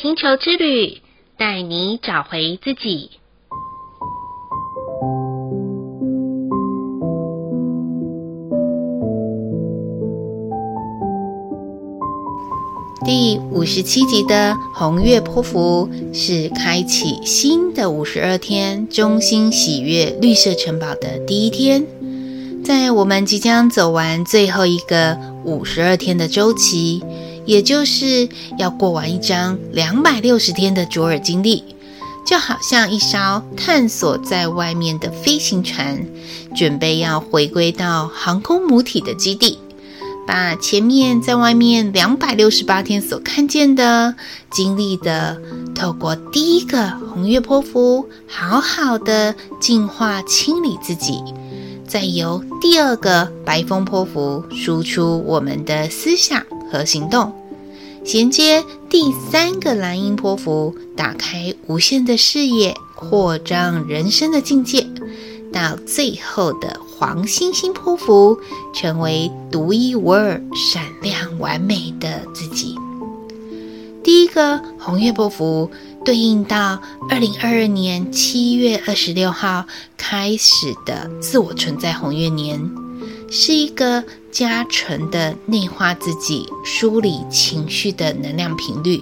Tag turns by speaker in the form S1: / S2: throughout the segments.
S1: 星球之旅，带你找回自己。第五十七集的红月波符是开启新的五十二天，中心喜悦绿色城堡的第一天。在我们即将走完最后一个五十二天的周期，也就是要过完一张两百六十天的卓尔经历，就好像一艘探索在外面的飞行船，准备要回归到航空母体的基地。把前面在外面两百六十八天所看见的、经历的，透过第一个红月波符，好好的净化清理自己，再由第二个白风波符输出我们的思想和行动，衔接第三个蓝鹰波符，打开无限的视野，扩张人生的境界，到最后的。黄星星波符，成为独一无二、闪亮完美的自己。第一个红月波符对应到二零二二年七月二十六号开始的自我存在红月年，是一个加成的内化自己、梳理情绪的能量频率。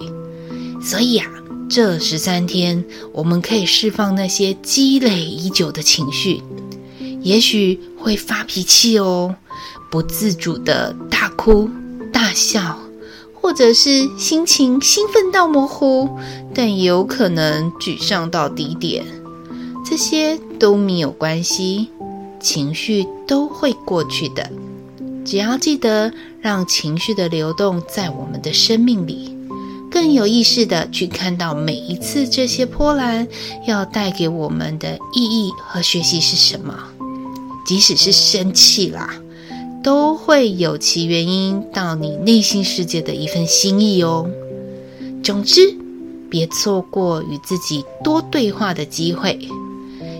S1: 所以啊，这十三天我们可以释放那些积累已久的情绪。也许会发脾气哦，不自主的大哭大笑，或者是心情兴奋到模糊，但也有可能沮丧到低点。这些都没有关系，情绪都会过去的。只要记得让情绪的流动在我们的生命里，更有意识的去看到每一次这些波澜要带给我们的意义和学习是什么。即使是生气啦，都会有其原因到你内心世界的一份心意哦。总之，别错过与自己多对话的机会。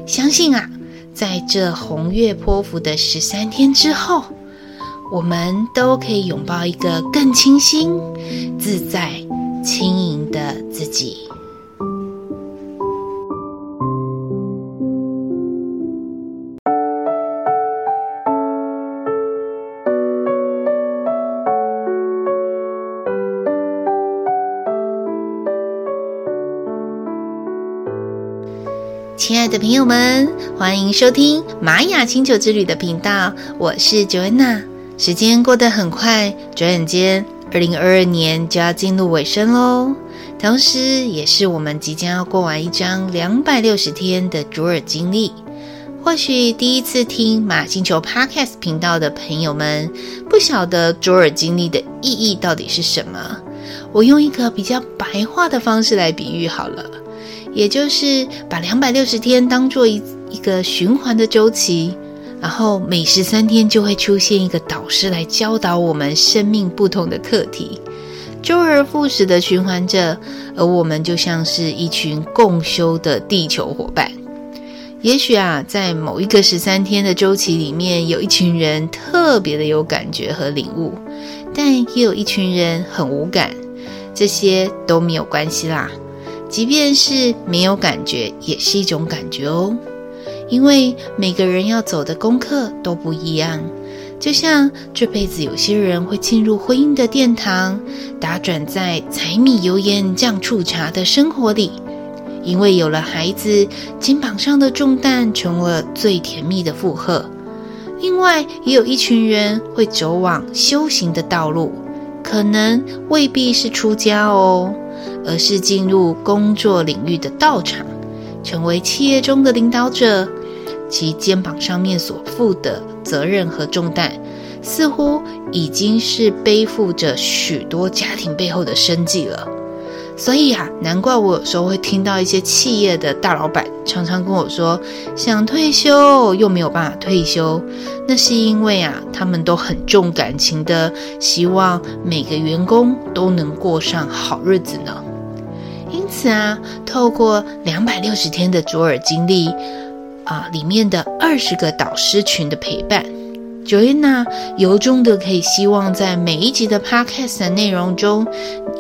S1: 相信啊，在这红月泼妇的十三天之后，我们都可以拥抱一个更清新、自在、轻盈的自己。的朋友们，欢迎收听玛雅星球之旅的频道，我是 Joanna。时间过得很快，转眼间，二零二二年就要进入尾声喽。同时，也是我们即将要过完一张两百六十天的卓尔经历。或许第一次听玛雅星球 Podcast 频道的朋友们，不晓得卓尔经历的意义到底是什么。我用一个比较白话的方式来比喻好了。也就是把两百六十天当做一一个循环的周期，然后每十三天就会出现一个导师来教导我们生命不同的课题，周而复始的循环着，而我们就像是一群共修的地球伙伴。也许啊，在某一个十三天的周期里面，有一群人特别的有感觉和领悟，但也有一群人很无感，这些都没有关系啦。即便是没有感觉，也是一种感觉哦。因为每个人要走的功课都不一样。就像这辈子，有些人会进入婚姻的殿堂，打转在柴米油盐酱醋茶的生活里。因为有了孩子，肩膀上的重担成了最甜蜜的负荷。另外，也有一群人会走往修行的道路，可能未必是出家哦。而是进入工作领域的道场，成为企业中的领导者，其肩膀上面所负的责任和重担，似乎已经是背负着许多家庭背后的生计了。所以啊，难怪我有时候会听到一些企业的大老板常常跟我说，想退休又没有办法退休，那是因为啊，他们都很重感情的，希望每个员工都能过上好日子呢。因此啊，透过两百六十天的卓尔经历啊，里面的二十个导师群的陪伴，Joanna 由衷的可以希望在每一集的 Podcast 的内容中，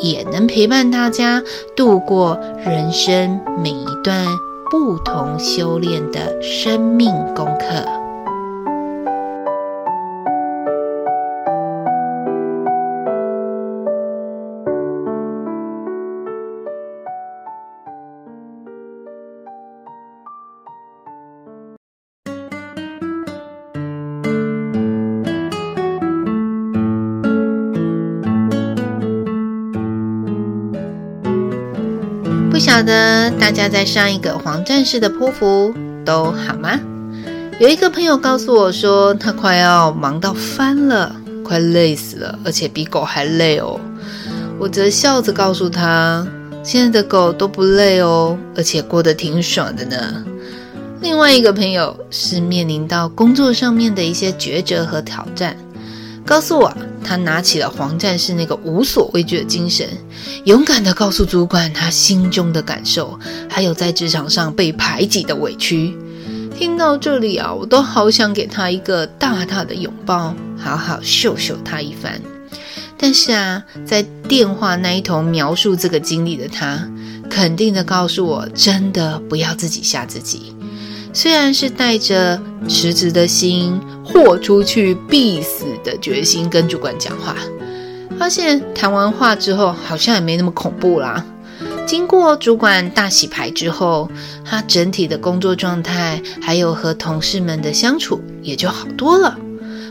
S1: 也能陪伴大家度过人生每一段不同修炼的生命功课。晓得大家在上一个黄战士的波符都好吗？有一个朋友告诉我说，他快要忙到翻了，快累死了，而且比狗还累哦。我则笑着告诉他，现在的狗都不累哦，而且过得挺爽的呢。另外一个朋友是面临到工作上面的一些抉择和挑战。告诉我，他拿起了黄战士那个无所畏惧的精神，勇敢地告诉主管他心中的感受，还有在职场上被排挤的委屈。听到这里啊，我都好想给他一个大大的拥抱，好好秀秀他一番。但是啊，在电话那一头描述这个经历的他，肯定地告诉我，真的不要自己吓自己。虽然是带着辞职的心，豁出去必死的决心跟主管讲话，发现谈完话之后好像也没那么恐怖啦。经过主管大洗牌之后，他整体的工作状态还有和同事们的相处也就好多了，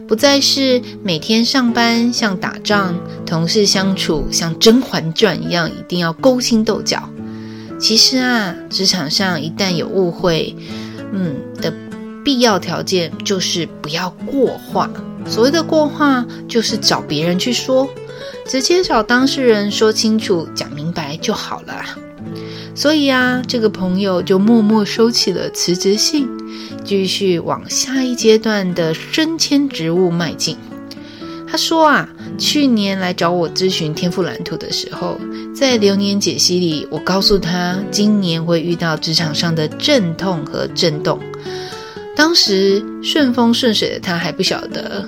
S1: 不再是每天上班像打仗，同事相处像《甄嬛传》一样一定要勾心斗角。其实啊，职场上一旦有误会，嗯的必要条件就是不要过话。所谓的过话，就是找别人去说，直接找当事人说清楚、讲明白就好了。所以啊，这个朋友就默默收起了辞职信，继续往下一阶段的升迁职务迈进。说啊，去年来找我咨询天赋蓝图的时候，在流年解析里，我告诉他今年会遇到职场上的阵痛和震动。当时顺风顺水的他还不晓得，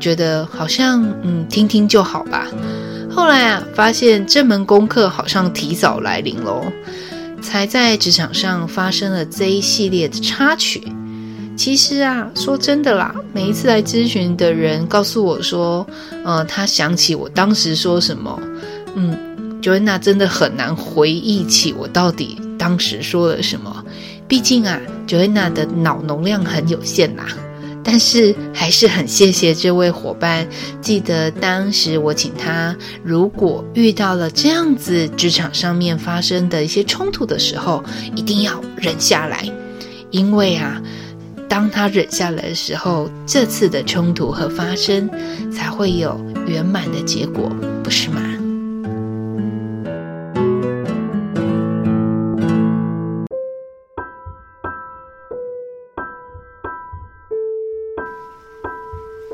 S1: 觉得好像嗯听听就好吧。后来啊，发现这门功课好像提早来临喽，才在职场上发生了这一系列的插曲。其实啊，说真的啦，每一次来咨询的人告诉我说，呃，他想起我当时说什么，嗯，Joanna 真的很难回忆起我到底当时说了什么。毕竟啊，Joanna 的脑容量很有限啦。但是还是很谢谢这位伙伴，记得当时我请他，如果遇到了这样子职场上面发生的一些冲突的时候，一定要忍下来，因为啊。当他忍下来的时候，这次的冲突和发生才会有圆满的结果，不是吗？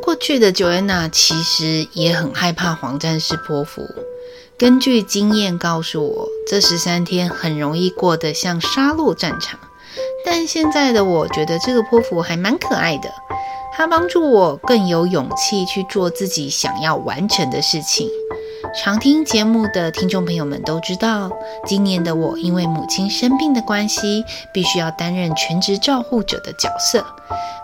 S1: 过去的 Joanna 其实也很害怕黄战士波符，根据经验告诉我，这十三天很容易过得像杀戮战场。但现在的我觉得这个泼妇还蛮可爱的，它帮助我更有勇气去做自己想要完成的事情。常听节目的听众朋友们都知道，今年的我因为母亲生病的关系，必须要担任全职照护者的角色，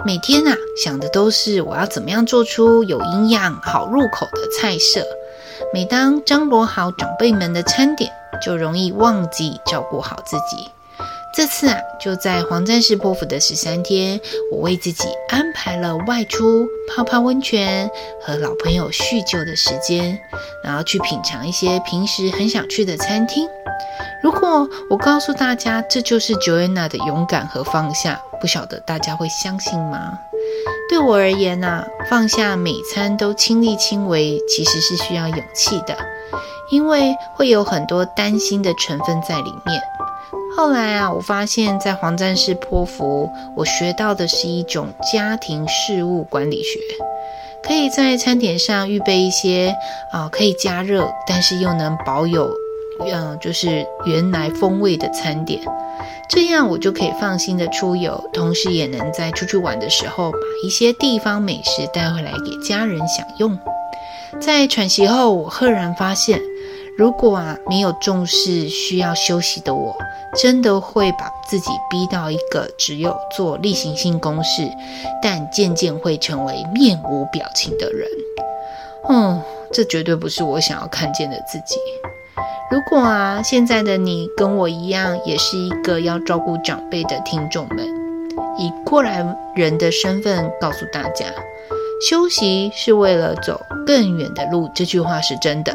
S1: 每天啊想的都是我要怎么样做出有营养、好入口的菜色。每当张罗好长辈们的餐点，就容易忘记照顾好自己。这次啊，就在黄战士波符的十三天，我为自己安排了外出泡泡温泉和老朋友叙旧的时间，然后去品尝一些平时很想去的餐厅。如果我告诉大家这就是 Joanna 的勇敢和放下，不晓得大家会相信吗？对我而言呢，放下每餐都亲力亲为，其实是需要勇气的，因为会有很多担心的成分在里面。后来啊，我发现，在黄战士波符，我学到的是一种家庭事务管理学，可以在餐点上预备一些啊、可以加热，但是又能保有嗯，就是原来风味的餐点，这样我就可以放心的出游，同时也能在出去玩的时候把一些地方美食带回来给家人享用。在喘息后，我赫然发现，如果啊没有重视需要休息的我，真的会把自己逼到一个只有做例行性公事，但渐渐会成为面无表情的人。嗯，这绝对不是我想要看见的自己。如果啊，现在的你跟我一样，也是一个要照顾长辈的听众们，以过来人的身份告诉大家，休息是为了走更远的路，这句话是真的。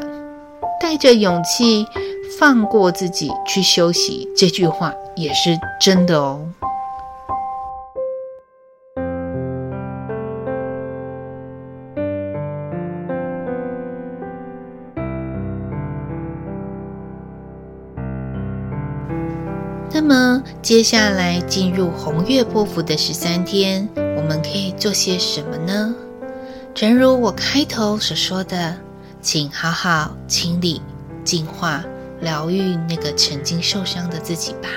S1: 带着勇气放过自己去休息，这句话也是真的哦。那么接下来进入红月波符的十三天，我们可以做些什么呢？正如我开头所说的，请好好清理、净化、疗愈那个曾经受伤的自己吧。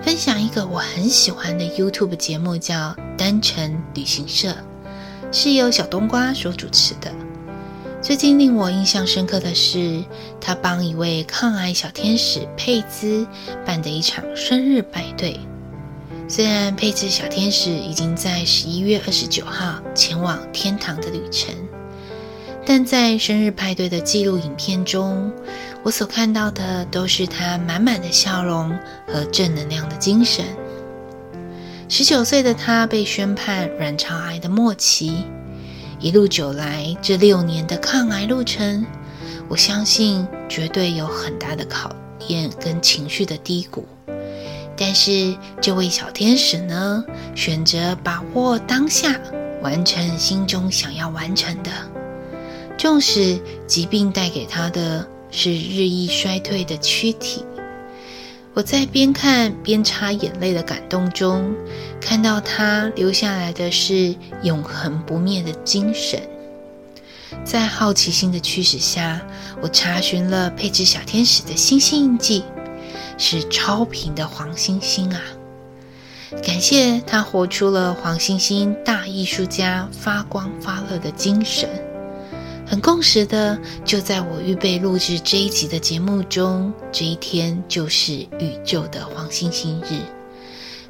S1: 分享一个我很喜欢的 YouTube 节目，叫《单程旅行社》，是由小冬瓜所主持的。最近令我印象深刻的是，他帮一位抗癌小天使佩兹办的一场生日派对。虽然佩兹小天使已经在十一月二十九号前往天堂的旅程，但在生日派对的记录影片中，我所看到的都是他满满的笑容和正能量的精神。十九岁的他被宣判卵巢癌的末期。一路走来，这六年的抗癌路程，我相信绝对有很大的考验跟情绪的低谷。但是这位小天使呢，选择把握当下，完成心中想要完成的。纵使疾病带给他的是日益衰退的躯体。我在边看边擦眼泪的感动中，看到他留下来的是永恒不灭的精神。在好奇心的驱使下，我查询了佩兹小天使的星星印记，是超频的黄星星啊！感谢他活出了黄星星大艺术家发光发热的精神。很共识的，就在我预备录制这一集的节目中，这一天就是宇宙的黄星星日。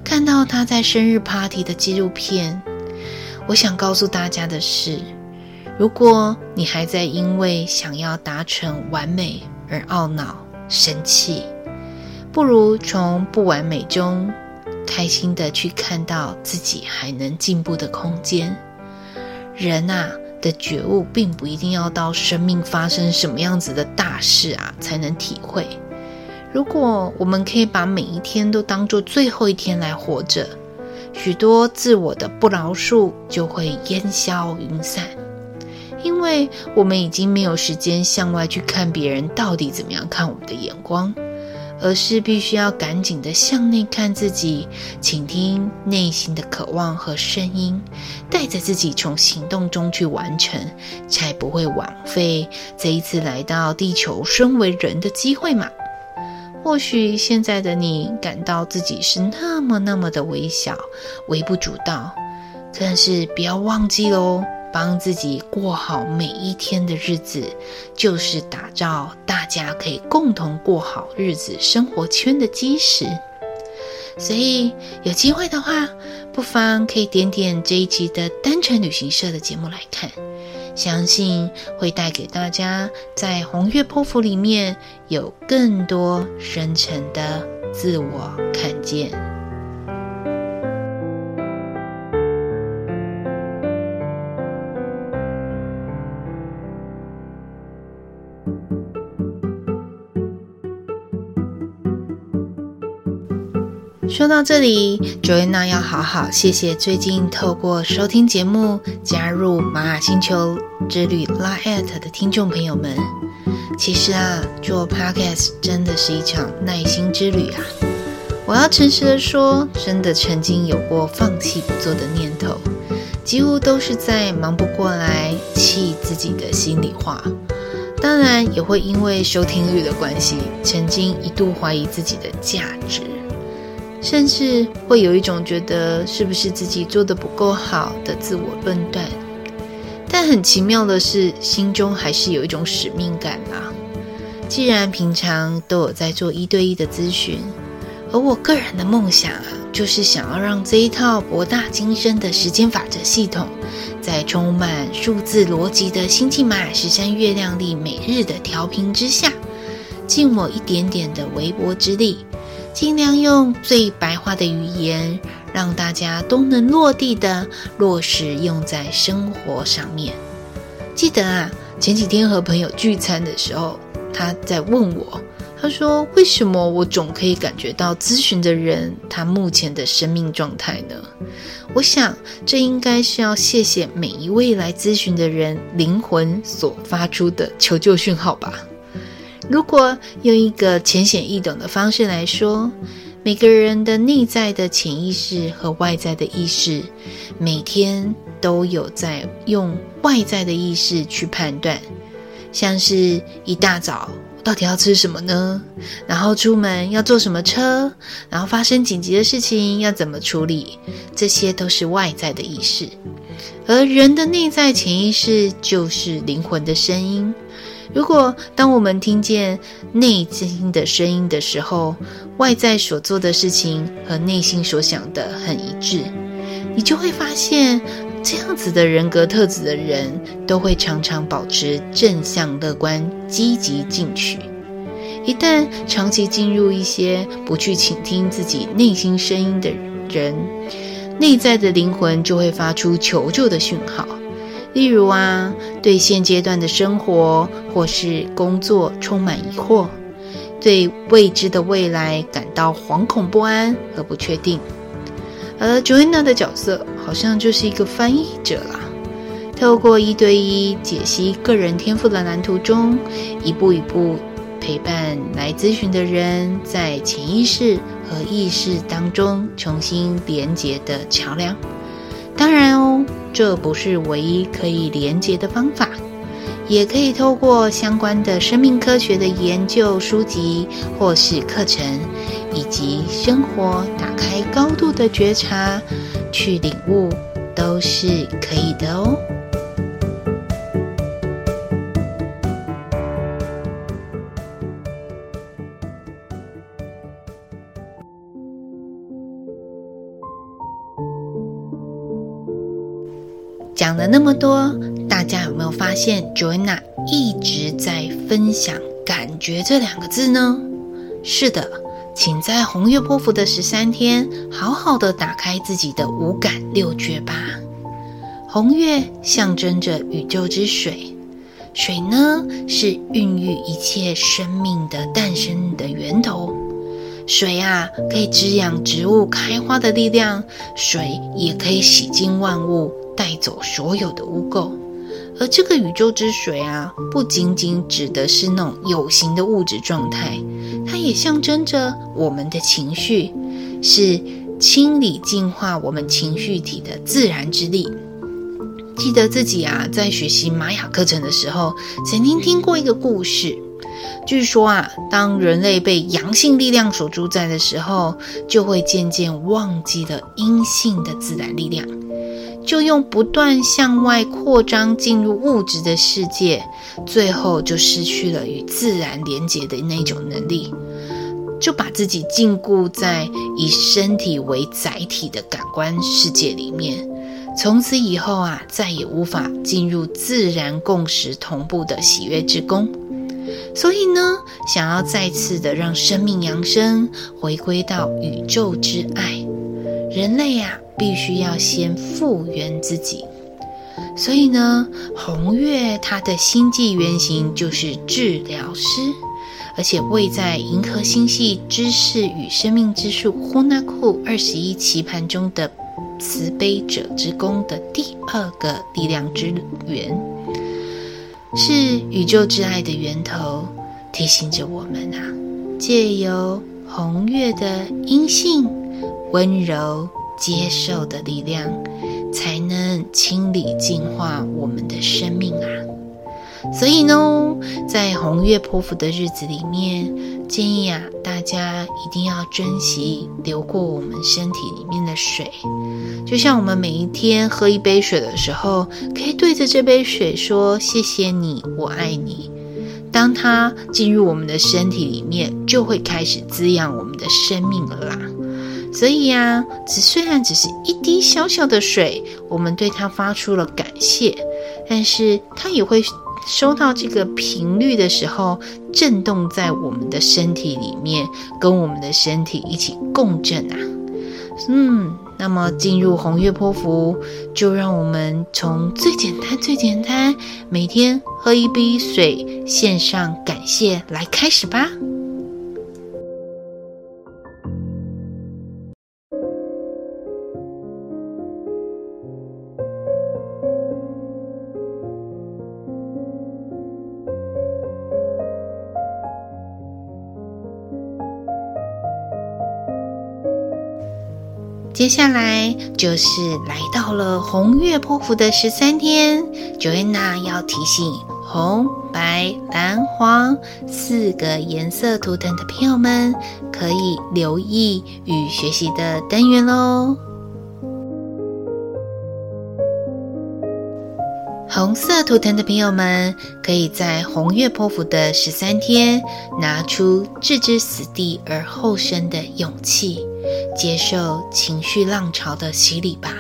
S1: 看到他在生日 party 的纪录片，我想告诉大家的是：如果你还在因为想要达成完美而懊恼、生气，不如从不完美中开心的去看到自己还能进步的空间。人啊！的觉悟并不一定要到生命发生什么样子的大事啊才能体会。如果我们可以把每一天都当做最后一天来活着，许多自我的不饶恕就会烟消云散，因为我们已经没有时间向外去看别人到底怎么样看我们的眼光。而是必须要赶紧的向内看自己，倾听内心的渴望和声音，带着自己从行动中去完成，才不会枉费这一次来到地球身为人的机会嘛。或许现在的你感到自己是那么那么的微小、微不足道，但是不要忘记喽。帮自己过好每一天的日子，就是打造大家可以共同过好日子生活圈的基石。所以有机会的话，不妨可以点点这一集的单程旅行社的节目来看，相信会带给大家在红月波符里面有更多深层的自我看见。说到这里，Joanna 要好好谢谢最近透过收听节目加入玛雅星球之旅 Line@ 的听众朋友们。其实啊，做 Podcast 真的是一场耐心之旅啊！我要诚实的说，真的曾经有过放弃不做的念头，几乎都是在忙不过来气自己的心里话。当然也会因为收听率的关系，曾经一度怀疑自己的价值，甚至会有一种觉得是不是自己做的不够好的自我论断。但很奇妙的是，心中还是有一种使命感啊。既然平常都有在做一对一的咨询，而我个人的梦想啊，就是想要让这一套博大精深的时间法则系统，在充满数字逻辑的星际玛雅十三月亮历每日的调频之下，尽我一点点的微薄之力，尽量用最白话的语言，让大家都能落地的落实用在生活上面。记得啊，前几天和朋友聚餐的时候，他在问我，他说：“为什么我总可以感觉到咨询的人他目前的生命状态呢？”我想，这应该是要谢谢每一位来咨询的人灵魂所发出的求救讯号吧。如果用一个浅显易懂的方式来说，每个人的内在的潜意识和外在的意识，每天都有在用外在的意识去判断。像是一大早，到底要吃什么呢？然后出门要坐什么车？然后发生紧急的事情要怎么处理？这些都是外在的意识，而人的内在潜意识就是灵魂的声音。如果当我们听见内心的声音的时候，外在所做的事情和内心所想的很一致，你就会发现。这样子的人格特质的人，都会常常保持正向、乐观、积极进取。一旦长期进入一些不去倾听自己内心声音的人，内在的灵魂就会发出求救的讯号。例如啊，对现阶段的生活或是工作充满疑惑，对未知的未来感到惶恐不安和不确定。而 Joanna 的角色好像就是一个翻译者啦，透过一对一解析个人天赋的蓝图中，一步一步陪伴来咨询的人，在潜意识和意识当中重新连接的桥梁。当然哦，这不是唯一可以连接的方法。也可以透过相关的生命科学的研究书籍或是课程，以及生活打开高度的觉察去领悟，都是可以的哦。讲了那么多，大家有没有发现 Joanna 一直在分享“感觉”这两个字呢？是的，请在红月波符的十三天，好好的打开自己的五感六觉吧。红月象征着宇宙之水，水呢是孕育一切生命的诞生的源头。水啊，可以滋养植物开花的力量，水也可以洗净万物。带走所有的污垢，而这个宇宙之水啊，不仅仅指的是那种有形的物质状态，它也象征着我们的情绪，是清理净化我们情绪体的自然之力。记得自己啊，在学习玛雅课程的时候，曾经听过一个故事，据说啊，当人类被阳性力量所主宰的时候，就会渐渐忘记了阴性的自然力量。就用不断向外扩张进入物质的世界，最后就失去了与自然连接的那种能力，就把自己禁锢在以身体为载体的感官世界里面。从此以后啊，再也无法进入自然共识同步的喜悦之宫。所以呢，想要再次的让生命扬升，回归到宇宙之爱，人类呀、啊。必须要先复原自己，所以呢，红月它的星际原型就是治疗师，而且位在银河星系知识与生命之树呼纳库二十一棋盘中的慈悲者之宫的第二个力量之源，是宇宙之爱的源头，提醒着我们啊，借由红月的阴性温柔。接受的力量，才能清理净化我们的生命啊！所以呢，在红月波符的日子里面，建议啊，大家一定要珍惜流过我们身体里面的水。就像我们每一天喝一杯水的时候，可以对着这杯水说：“谢谢你，我爱你。”当它进入我们的身体里面，就会开始滋养我们的生命了啦。所以呀，只虽然只是一滴小小的水，我们对它发出了感谢，但是它也会收到这个频率的时候，震动在我们的身体里面，跟我们的身体一起共振啊。嗯。那么进入红月波符，就让我们从最简单、最简单，每天喝一杯水，献上感谢来开始吧。接下来就是来到了红月波符的十三天，Joanna 要提醒红、白、蓝、黄四个颜色图腾的朋友们，可以留意与学习的单元喽。红色图腾的朋友们，可以在红月波符的十三天，拿出置之死地而后生的勇气。接受情绪浪潮的洗礼吧。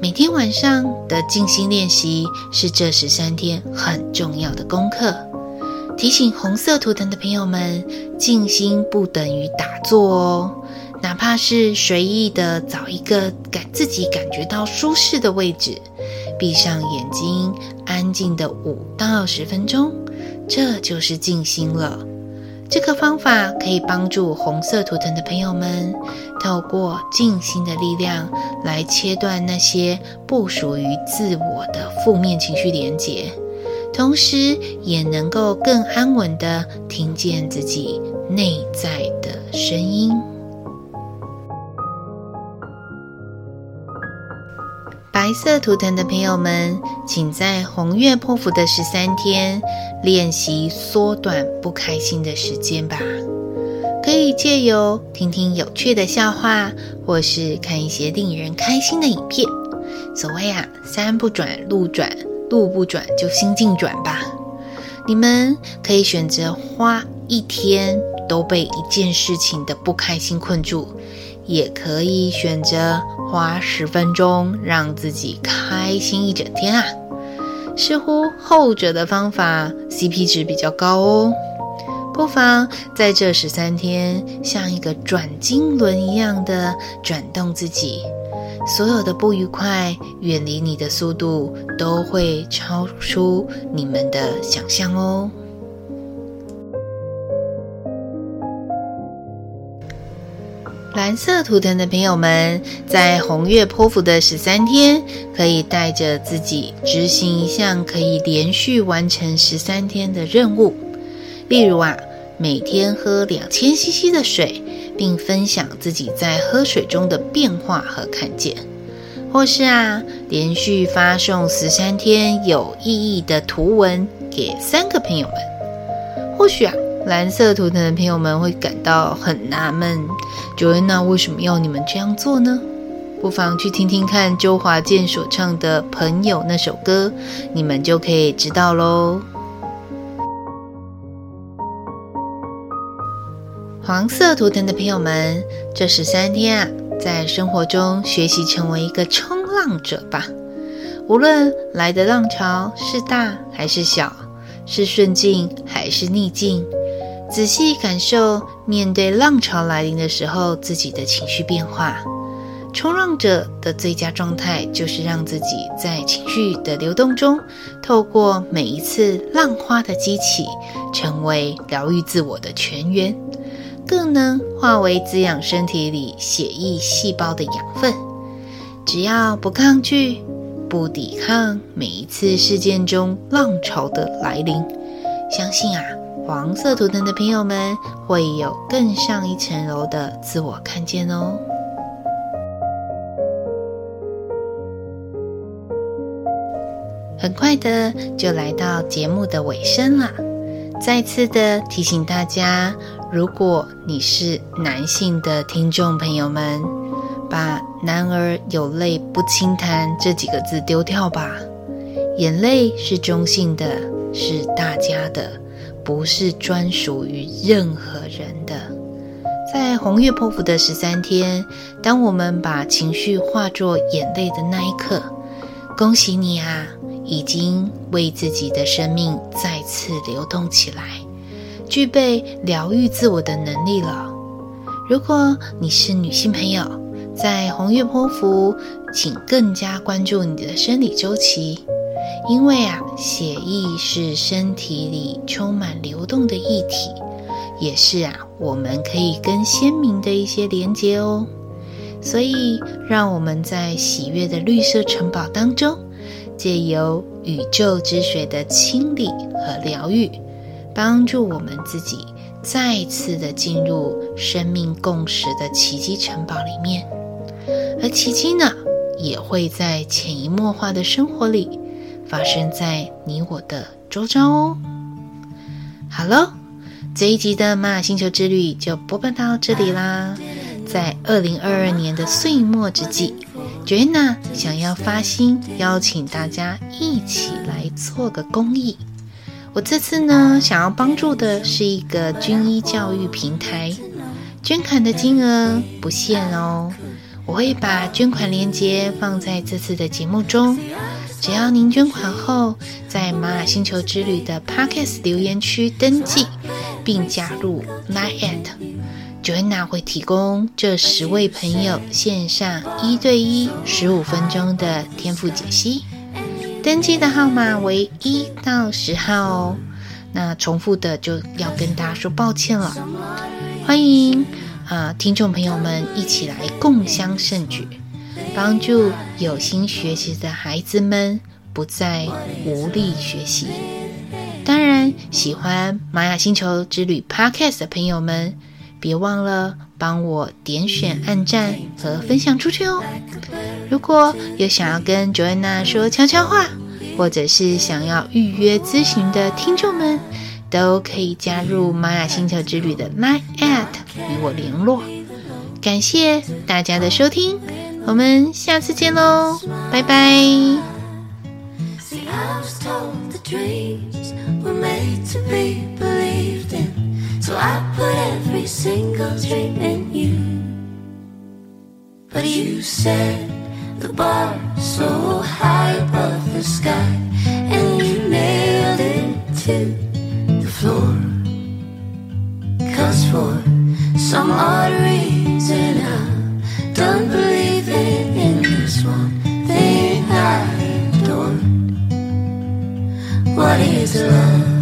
S1: 每天晚上的静心练习是这十三天很重要的功课。提醒红色图腾的朋友们，静心不等于打坐哦。哪怕是随意的找一个感自己感觉到舒适的位置，闭上眼睛，安静的五到十分钟，这就是静心了。这个方法可以帮助红色图腾的朋友们，透过静心的力量来切断那些不属于自我的负面情绪连结，同时也能够更安稳地听见自己内在的声音。白色图腾的朋友们，请在红月破符的十三天练习缩短不开心的时间吧。可以借由听听有趣的笑话，或是看一些令人开心的影片。所谓啊，山不转路转，路不转就心境转吧。你们可以选择花一天都被一件事情的不开心困住，也可以选择。花十分钟让自己开心一整天啊！似乎后者的方法 CP 值比较高哦。不妨在这十三天，像一个转经轮一样的转动自己，所有的不愉快远离你的速度都会超出你们的想象哦。蓝色图腾的朋友们，在红月波符的十三天，可以带着自己执行一项可以连续完成十三天的任务。例如啊，每天喝两千 CC 的水，并分享自己在喝水中的变化和看见；或是啊，连续发送十三天有意义的图文给三个朋友们。或许啊。蓝色图腾的朋友们会感到很纳闷，Joanna 为什么要你们这样做呢？不妨去听听看周华健所唱的《朋友》那首歌，你们就可以知道喽。黄色图腾的朋友们，这十三天啊，在生活中学习成为一个冲浪者吧。无论来的浪潮是大还是小，是顺境还是逆境。仔细感受，面对浪潮来临的时候，自己的情绪变化。冲浪者的最佳状态，就是让自己在情绪的流动中，透过每一次浪花的激起，成为疗愈自我的泉源，更能化为滋养身体里血液细胞的养分。只要不抗拒、不抵抗每一次事件中浪潮的来临，相信啊。黄色图腾的朋友们会有更上一层楼的自我看见哦。很快的就来到节目的尾声了。再次的提醒大家，如果你是男性的听众朋友们，把“男儿有泪不轻弹”这几个字丢掉吧。眼泪是中性的，是大家的，不是专属于任何人的。在红月波符的十三天，当我们把情绪化作眼泪的那一刻，恭喜你啊！已经为自己的生命再次流动起来，具备疗愈自我的能力了。如果你是女性朋友，在红月波符，请更加关注你的生理周期，因为啊，血液是身体里充满流动的液体，也是啊，我们可以跟鲜明的一些连接哦。所以，让我们在喜悦的绿色城堡当中。借由宇宙之水的清理和疗愈，帮助我们自己再次的进入生命共识的奇迹城堡里面。而奇迹呢，也会在潜移默化的生活里发生在你我的周遭哦。好了，这一集的玛雅星球之旅就播报到这里啦。在二零二二年的岁末之际。Joanna 想要发心邀请大家一起来做个公益。我这次呢，想要帮助的是一个军医教育平台，捐款的金额不限哦。我会把捐款链接放在这次的节目中，只要您捐款后，在玛雅星球之旅的 Podcast 留言区登记，并加入 Line@ Joanna 会提供这十位朋友线上一对一十五分钟的天赋解析，登记的号码为一到十号哦。那重复的就要跟大家说抱歉了。欢迎啊、听众朋友们一起来共襄盛举，帮助有心学习的孩子们不再无力学习。当然，喜欢玛雅星球之旅 Podcast 的朋友们。别忘了帮我点选、按赞和分享出去哦！如果有想要跟 Joanna 说悄悄话，或者是想要预约咨询的听众们，都可以加入玛雅星球之旅的 Line@ 与我联络。感谢大家的收听，我们下次见喽，拜拜。So I put every single dream in you. But you set the bar so high above the sky, and you nailed it to the floor. Cause for some odd reason, I don't believe What is love?